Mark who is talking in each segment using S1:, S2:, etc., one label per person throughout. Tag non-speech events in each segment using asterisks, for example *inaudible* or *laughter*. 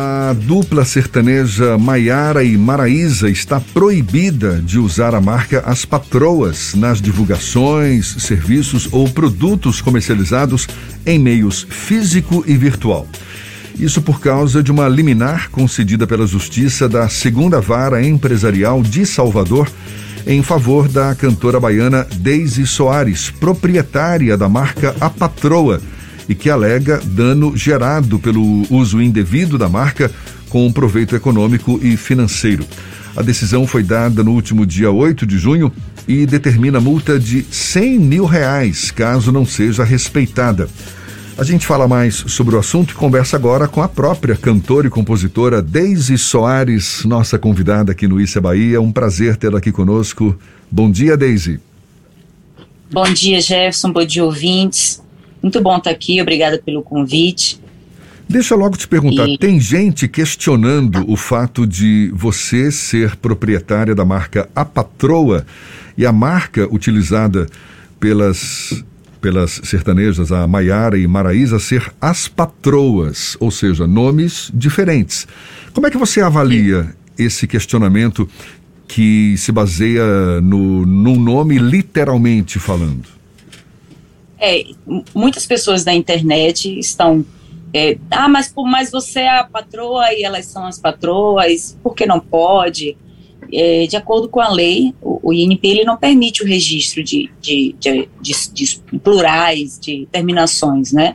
S1: A dupla sertaneja Maiara e Maraísa está proibida de usar a marca As Patroas nas divulgações, serviços ou produtos comercializados em meios físico e virtual. Isso por causa de uma liminar concedida pela Justiça da Segunda Vara Empresarial de Salvador em favor da cantora baiana Deise Soares, proprietária da marca A Patroa e que alega dano gerado pelo uso indevido da marca com proveito econômico e financeiro. A decisão foi dada no último dia 8 de junho e determina multa de 100 mil reais, caso não seja respeitada. A gente fala mais sobre o assunto e conversa agora com a própria cantora e compositora Deise Soares, nossa convidada aqui no Issa Bahia. Um prazer tê-la aqui conosco. Bom dia, Deise.
S2: Bom dia, Jefferson. Bom dia, ouvintes. Muito bom estar aqui, obrigada pelo convite.
S1: Deixa eu logo te perguntar, e... tem gente questionando o fato de você ser proprietária da marca A Patroa e a marca utilizada pelas pelas sertanejas, a Maiara e Maraísa, ser as patroas, ou seja, nomes diferentes. Como é que você avalia esse questionamento que se baseia no, num nome literalmente falando?
S2: É, muitas pessoas da internet estão. É, ah, mas, mas você é a patroa e elas são as patroas, por que não pode? É, de acordo com a lei, o, o INP ele não permite o registro de, de, de, de, de plurais, de terminações, né?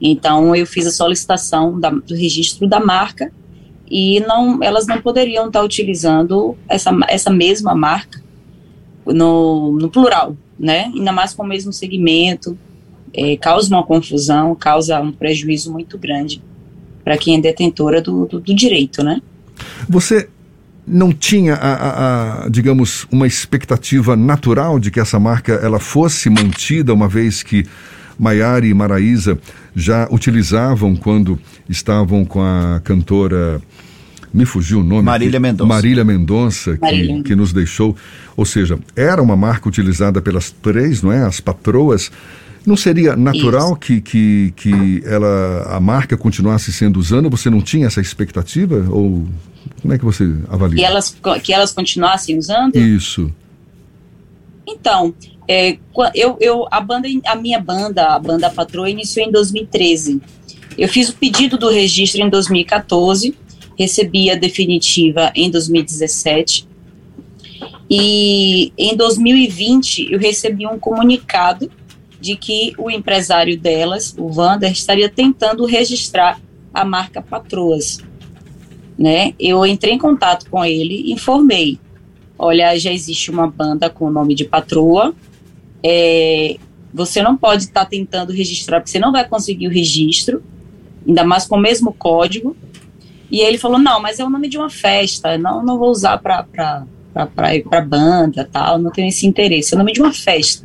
S2: Então, eu fiz a solicitação da, do registro da marca e não, elas não poderiam estar utilizando essa, essa mesma marca no, no plural, né? Ainda mais com o mesmo segmento, é, causa uma confusão, causa um prejuízo muito grande para quem é detentora do, do, do, direito, né?
S1: Você não tinha, a, a, a, digamos, uma expectativa natural de que essa marca ela fosse mantida, uma vez que Maiara e Maraísa já utilizavam quando estavam com a cantora me fugiu o nome.
S3: Marília Mendonça.
S1: Marília Mendonça, que, que nos deixou. Ou seja, era uma marca utilizada pelas três, não é? As patroas. Não seria natural que, que, que ela, a marca continuasse sendo usada? Você não tinha essa expectativa? Ou como é que você avalia?
S2: Que elas, que elas continuassem usando?
S1: Isso.
S2: Então, é, eu, eu, a, banda, a minha banda, a banda Patroa, iniciou em 2013. Eu fiz o pedido do registro em 2014 recebi a definitiva em 2017. E em 2020 eu recebi um comunicado de que o empresário delas, o Vander, estaria tentando registrar a marca Patroas. Né? Eu entrei em contato com ele, informei, olha, já existe uma banda com o nome de Patroa, é, você não pode estar tá tentando registrar, porque você não vai conseguir o registro, ainda mais com o mesmo código, e ele falou: não, mas é o nome de uma festa, não, não vou usar para para banda tal, não tenho esse interesse, é o nome de uma festa.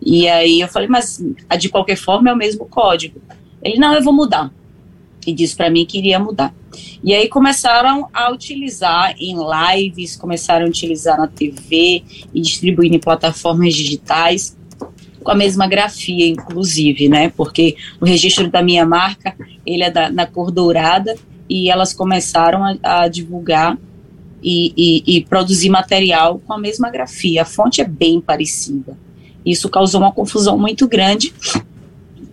S2: E aí eu falei: mas de qualquer forma é o mesmo código. Ele: não, eu vou mudar. E disse para mim que iria mudar. E aí começaram a utilizar em lives, começaram a utilizar na TV e distribuindo em plataformas digitais com a mesma grafia, inclusive, né? Porque o registro da minha marca ele é da, na cor dourada e elas começaram a, a divulgar e, e, e, produzir material com a mesma grafia. A fonte é bem parecida. Isso causou uma confusão muito grande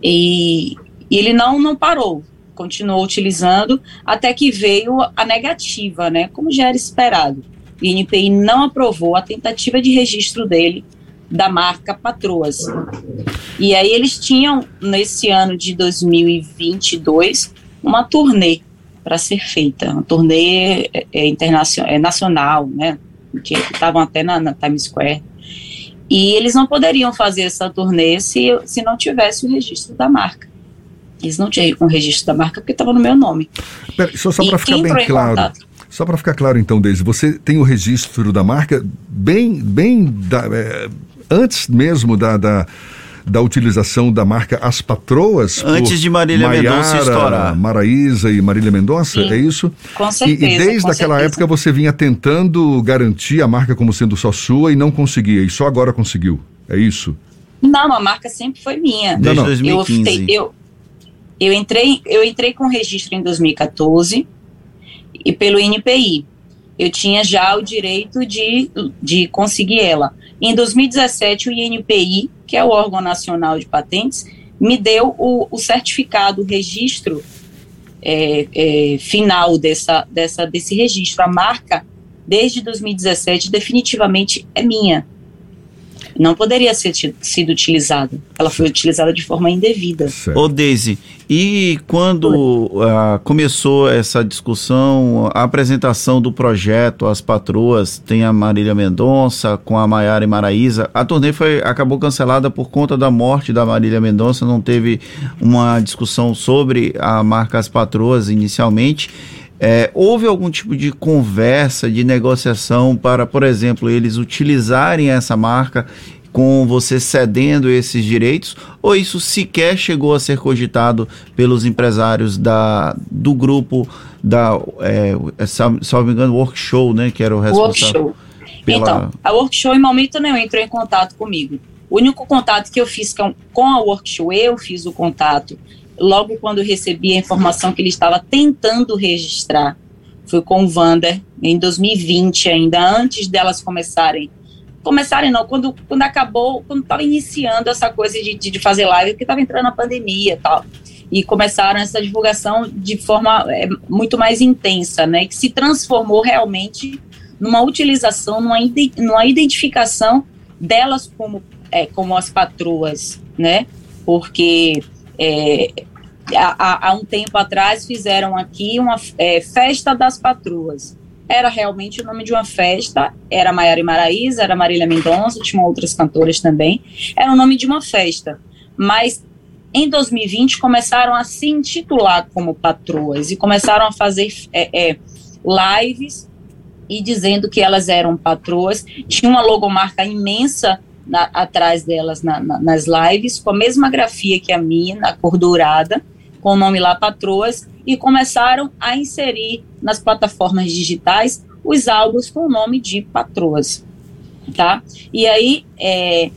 S2: e, e ele não, não parou, continuou utilizando até que veio a negativa, né, como já era esperado. O INPI não aprovou a tentativa de registro dele da marca Patroas. E aí eles tinham, nesse ano de 2022, uma turnê para ser feita. Uma turnê é, é, internacional, é nacional, né? Que estavam até na, na, Times Square. E eles não poderiam fazer essa turnê se, se não tivesse o registro da marca. Eles não tinham um registro da marca porque estava no meu nome.
S1: Pera, só só para ficar bem claro. Só para ficar claro, então, Deise, você tem o registro da marca bem, bem da, é, antes mesmo da, da da utilização da marca As Patroas.
S3: Antes de Marília Mendonça estourar.
S1: Maraísa e Marília Mendonça,
S2: Sim,
S1: é isso?
S2: Com certeza.
S1: E, e desde aquela
S2: certeza.
S1: época você vinha tentando garantir a marca como sendo só sua e não conseguia, e só agora conseguiu. É isso?
S2: Não, a marca sempre foi minha.
S3: Desde eu, 2015.
S2: Eu, eu, Eu entrei, eu entrei com registro em 2014 e pelo INPI. Eu tinha já o direito de, de conseguir ela. Em 2017, o INPI, que é o órgão nacional de patentes, me deu o, o certificado, o registro é, é, final dessa, dessa, desse registro. A marca, desde 2017, definitivamente é minha não poderia ser sido utilizada. Ela foi utilizada de forma indevida.
S3: Ô Deise, e quando uh, começou essa discussão, a apresentação do projeto As Patroas, tem a Marília Mendonça com a Maiara e Maraísa, a turnê foi, acabou cancelada por conta da morte da Marília Mendonça, não teve uma discussão sobre a marca As Patroas inicialmente. É, houve algum tipo de conversa, de negociação para, por exemplo, eles utilizarem essa marca com você cedendo esses direitos? Ou isso sequer chegou a ser cogitado pelos empresários da, do grupo da, é, não me engano, Workshow, né? Que era o responsável.
S2: Workshow. Pela... Então, a Workshow em momento nenhum entrou em contato comigo. O único contato que eu fiz com, com a Workshow, eu fiz o contato logo quando recebi a informação que ele estava tentando registrar, foi com o Vander, em 2020 ainda, antes delas começarem. Começarem não, quando, quando acabou, quando estava iniciando essa coisa de, de, fazer live, porque estava entrando a pandemia e tal. E começaram essa divulgação de forma é, muito mais intensa, né? Que se transformou realmente numa utilização, numa, numa identificação delas como, é, como as patroas, né? Porque é, há, há, um tempo atrás fizeram aqui uma é, festa das patroas. Era realmente o nome de uma festa, era Maiara e Maraísa, era Marília Mendonça, tinham outras cantoras também. Era o nome de uma festa. Mas em 2020 começaram a se intitular como patroas e começaram a fazer é, é, lives e dizendo que elas eram patroas. Tinha uma logomarca imensa na, atrás delas na, na, nas lives, com a mesma grafia que a minha, na cor dourada, com o nome lá Patroas, e começaram a inserir nas plataformas digitais os álbuns com o nome de Patroas, tá? E aí, é,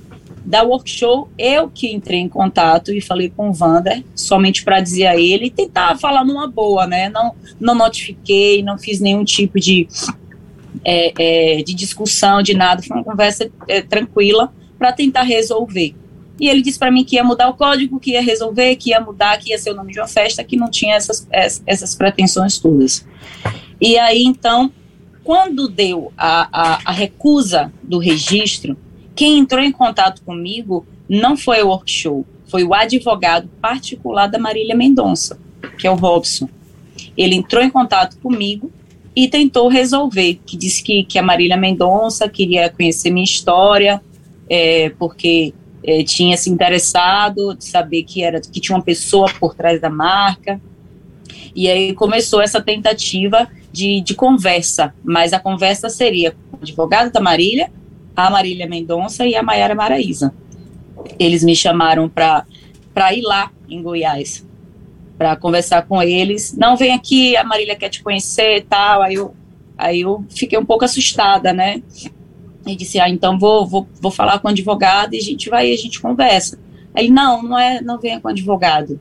S2: da workshop, eu que entrei em contato e falei com o Vander, somente para dizer a ele, tentar falar numa boa, né? Não, não notifiquei, não fiz nenhum tipo de, é, é, de discussão, de nada, foi uma conversa é, tranquila para tentar resolver. E ele disse para mim que ia mudar o código, que ia resolver, que ia mudar, que ia ser o nome de uma festa, que não tinha essas, essas pretensões todas. E aí, então, quando deu a, a, a recusa do registro, quem entrou em contato comigo não foi o workshop, foi o advogado particular da Marília Mendonça, que é o Robson. Ele entrou em contato comigo e tentou resolver, que disse que, que a Marília Mendonça queria conhecer minha história, é, porque é, tinha se interessado de saber que era que tinha uma pessoa por trás da marca. E aí começou essa tentativa de, de conversa, mas a conversa seria com o advogado da Marília, a Marília Mendonça e a Maiara Maraíza. Eles me chamaram para ir lá em Goiás para conversar com eles. Não, vem aqui, a Marília quer te conhecer e tal. Aí eu, aí eu fiquei um pouco assustada, né? e disse, ah, então vou, vou, vou falar com o advogado e a gente vai, a gente conversa. Ele, não, não é, não venha com o advogado.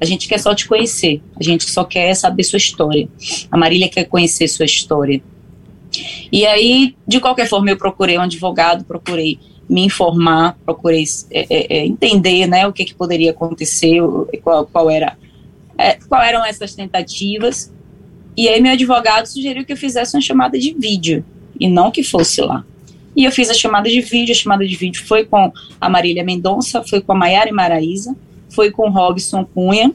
S2: A gente quer só te conhecer. A gente só quer saber sua história. A Marília quer conhecer sua história. E aí, de qualquer forma, eu procurei um advogado, procurei me informar, procurei é, é, é entender, né, o que, que poderia acontecer, qual, qual era, é, qual eram essas tentativas. E aí meu advogado sugeriu que eu fizesse uma chamada de vídeo e não que fosse lá. E eu fiz a chamada de vídeo, a chamada de vídeo foi com a Marília Mendonça, foi com a Maiara e Maraíza, foi com o Robson Cunha,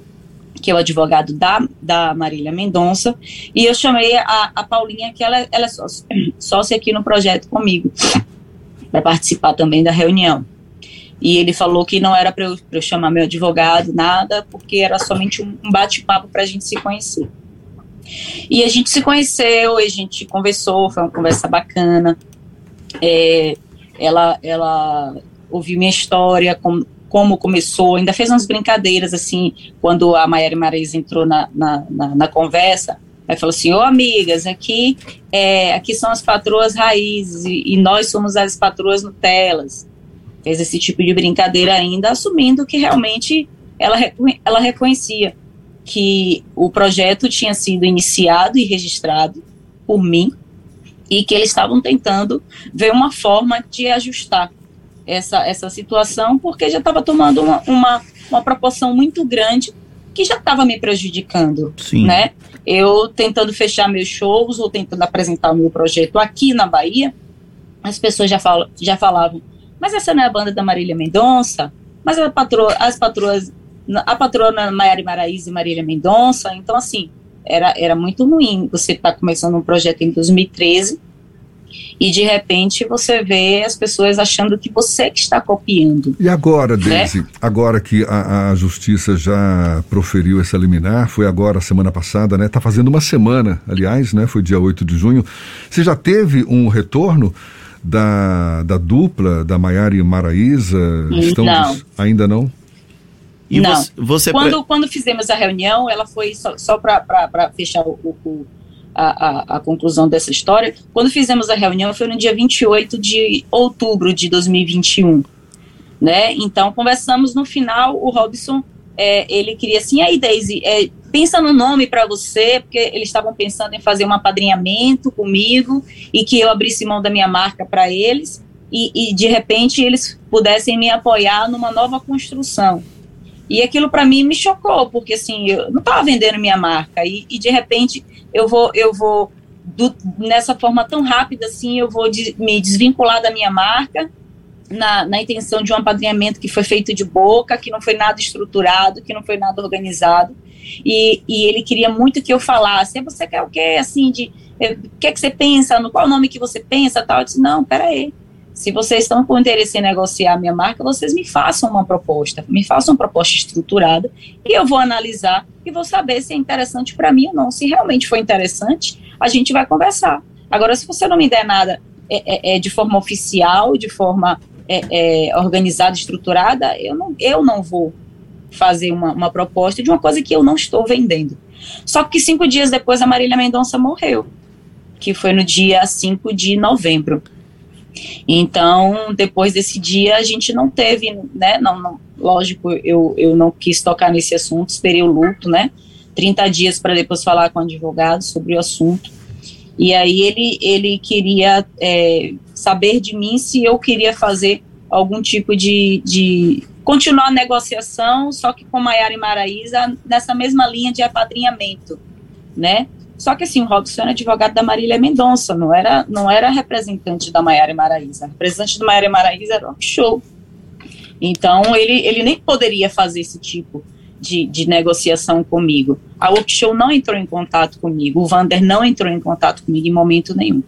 S2: que é o advogado da, da Marília Mendonça, e eu chamei a, a Paulinha, que ela, ela é sócia, *clears throat* sócia aqui no projeto comigo, para participar também da reunião. E ele falou que não era para eu, eu, chamar meu advogado, nada, porque era somente um, bate-papo para a gente se conhecer. E a gente se conheceu, a gente conversou, foi uma conversa bacana. É, ela, ela ouviu minha história, com, como começou, ainda fez umas brincadeiras, assim, quando a Maiara Marais entrou na, na, na, na conversa, aí falou assim, ô oh, amigas, aqui, é, aqui são as patroas raízes, e, e nós somos as patroas Nutelas. Fez esse tipo de brincadeira ainda, assumindo que realmente ela, ela reconhecia. que o projeto tinha sido iniciado e registrado por mim e que eles estavam tentando ver uma forma de ajustar essa, essa situação, porque já estava tomando uma, uma, uma proporção muito grande que já estava me prejudicando, Sim. né? Eu tentando fechar meus shows ou tentando apresentar o meu projeto aqui na Bahia, as pessoas já, falam, já falavam, mas essa não é a banda da Marília Mendonça? Mas a patroa, as patroas, a patrona Maiara Maraíza e Marília Mendonça, então assim, era, era muito ruim você estar tá começando um projeto em 2013 e de repente você vê as pessoas achando que você que está copiando.
S1: E agora, né? Deise, agora que a, a, justiça já proferiu essa liminar, foi agora, semana passada, né? Está fazendo uma semana, aliás, né? Foi dia 8 de junho. Você já teve um retorno da, da dupla, da Maiara e Maraísa?
S2: Estão não.
S1: Ainda não?
S2: E não. Você, você quando, quando fizemos a reunião, ela foi só, só para fechar o, o a, a, a, conclusão dessa história. Quando fizemos a reunião foi no dia 28 de outubro de 2021, né? Então conversamos no final, o Robson, é, ele queria assim, aí Daisy, é, pensa no nome para você, porque eles estavam pensando em fazer um apadrinhamento comigo e que eu abrisse mão da minha marca para eles e, e de repente eles pudessem me apoiar numa nova construção. E aquilo para mim me chocou, porque assim, eu não estava vendendo minha marca e, e, de repente eu vou eu vou do, nessa forma tão rápida assim, eu vou de, me desvincular da minha marca na, na intenção de um apadrinhamento que foi feito de boca, que não foi nada estruturado, que não foi nada organizado. E, e ele queria muito que eu falasse, você quer o quê, assim, de, eh, o que é que você pensa, no qual nome que você pensa, tal, eu disse, não, peraí, se vocês estão com interesse em negociar a minha marca, vocês me façam uma proposta, me façam uma proposta estruturada e eu vou analisar e vou saber se é interessante para mim ou não. Se realmente for interessante, a gente vai conversar. Agora, se você não me der nada é, é, é de forma oficial, de forma é, é, organizada, estruturada, eu não, eu não vou fazer uma, uma proposta de uma coisa que eu não estou vendendo. Só que cinco dias depois a Marília Mendonça morreu, que foi no dia 5 de novembro. Então, depois desse dia, a gente não teve, né? Não, não, lógico, eu, eu não quis tocar nesse assunto, esperei o luto, né? 30 dias para depois falar com o advogado sobre o assunto. E aí ele, ele queria é, saber de mim se eu queria fazer algum tipo de, de continuar a negociação, só que com Maiara e Maraísa nessa mesma linha de apadrinhamento, né? Só que assim, o Robson era advogado da Marília Mendonça, não era, não era representante da Maiara e Maraísa. Representante da Maiara e Maraísa era o show. Então, ele, ele nem poderia fazer esse tipo de, de negociação comigo. A Workshow não entrou em contato comigo, o Vander não entrou em contato comigo em momento nenhum.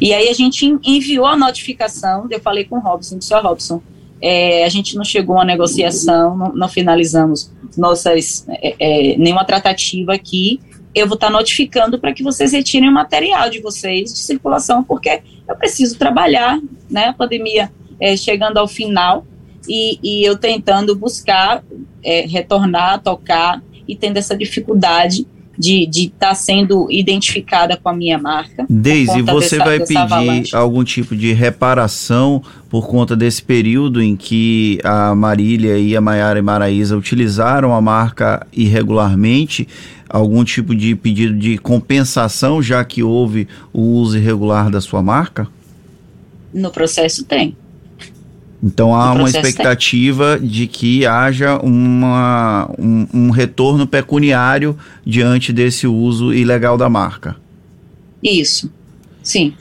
S2: E aí a gente enviou a notificação, eu falei com o Robson, disse, ó Robson, é, a gente não chegou a uma negociação, não, não finalizamos nossas, é, é, nenhuma tratativa aqui, eu vou estar tá notificando para que vocês retirem o material de vocês de circulação, porque eu preciso trabalhar, né? A pandemia é, chegando ao final e, e eu tentando buscar é, retornar, tocar e tendo essa dificuldade de estar tá sendo identificada com a minha marca.
S3: Deise, você dessa, vai dessa pedir avalanche. algum tipo de reparação por conta desse período em que a Marília e a Maiara e Maraísa utilizaram a marca irregularmente? Algum tipo de pedido de compensação, já que houve o uso irregular da sua marca?
S2: No processo tem.
S3: Então há uma expectativa tem. de que haja uma, um, um, retorno pecuniário diante desse uso ilegal da marca.
S2: Isso, sim.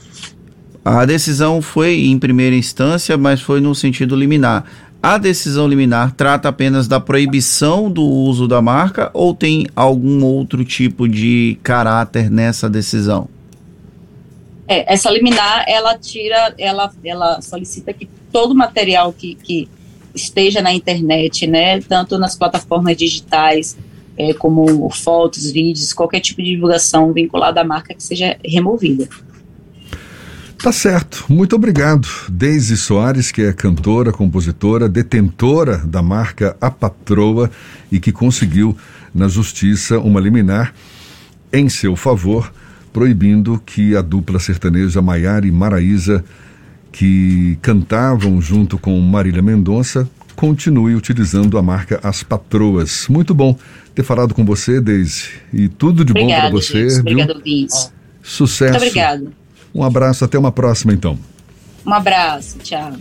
S3: A decisão foi em primeira instância, mas foi no sentido liminar. A decisão liminar trata apenas da proibição do uso da marca ou tem algum outro tipo de caráter nessa decisão?
S2: É, essa liminar, ela tira, ela, ela solicita que todo material que, que esteja na internet, né, tanto nas plataformas digitais, é, como fotos, vídeos, qualquer tipo de divulgação vinculada à marca que seja removida.
S1: Tá certo. Muito obrigado. Deise Soares, que é cantora, compositora, detentora da marca A Patroa e que conseguiu na justiça uma liminar em seu favor proibindo que a dupla sertaneja Maiara e Maraísa, que cantavam junto com Marília Mendonça, continue utilizando a marca As Patroas. Muito bom ter falado com você, Deise. E tudo de
S2: Obrigado,
S1: bom para você.
S2: Gente. Obrigado, ouvintes.
S1: Sucesso.
S2: Muito obrigado.
S1: Um abraço, até uma próxima então.
S2: Um abraço, tchau.